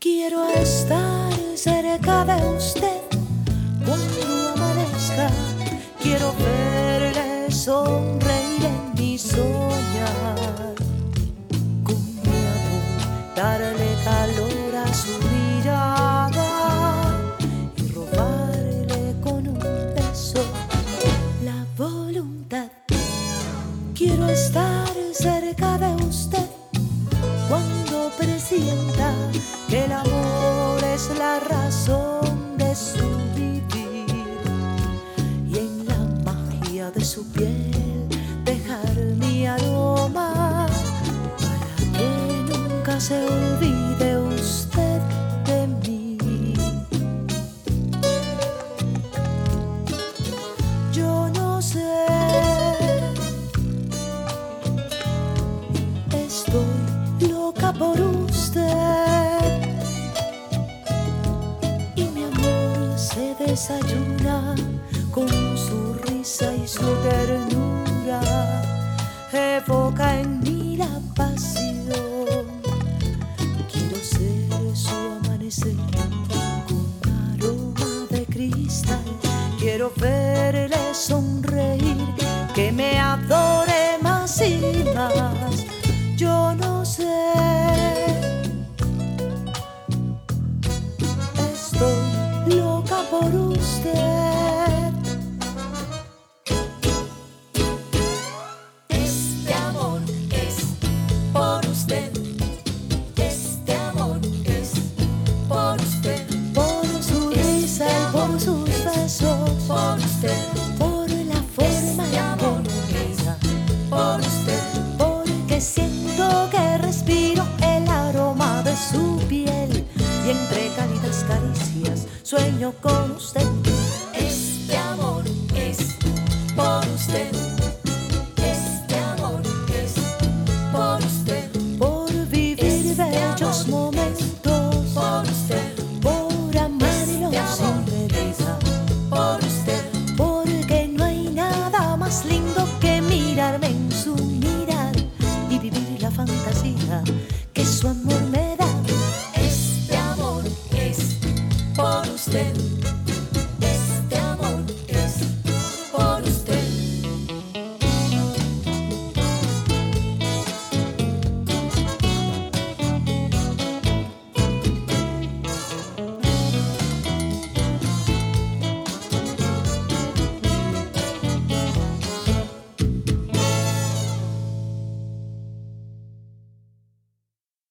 Quiero estar cerca de usted Quiero estar cerca de usted cuando presienta que el amor es la razón de su vivir. Y en la magia de su piel dejar mi aroma para que nunca se olvide desayuna con su risa y su ternura. Evoca en mí la pasión. Quiero ser su amanecer con aroma de cristal. Quiero verle sonreír, que me adore con usted. Este amor es por usted. Este amor es por usted. Por vivir Este bellos momentos. Por usted. Por amarlo Este sin medida. Por usted. Porque no hay nada más lindo que mirarme en su mirar y vivir la fantasía que su amor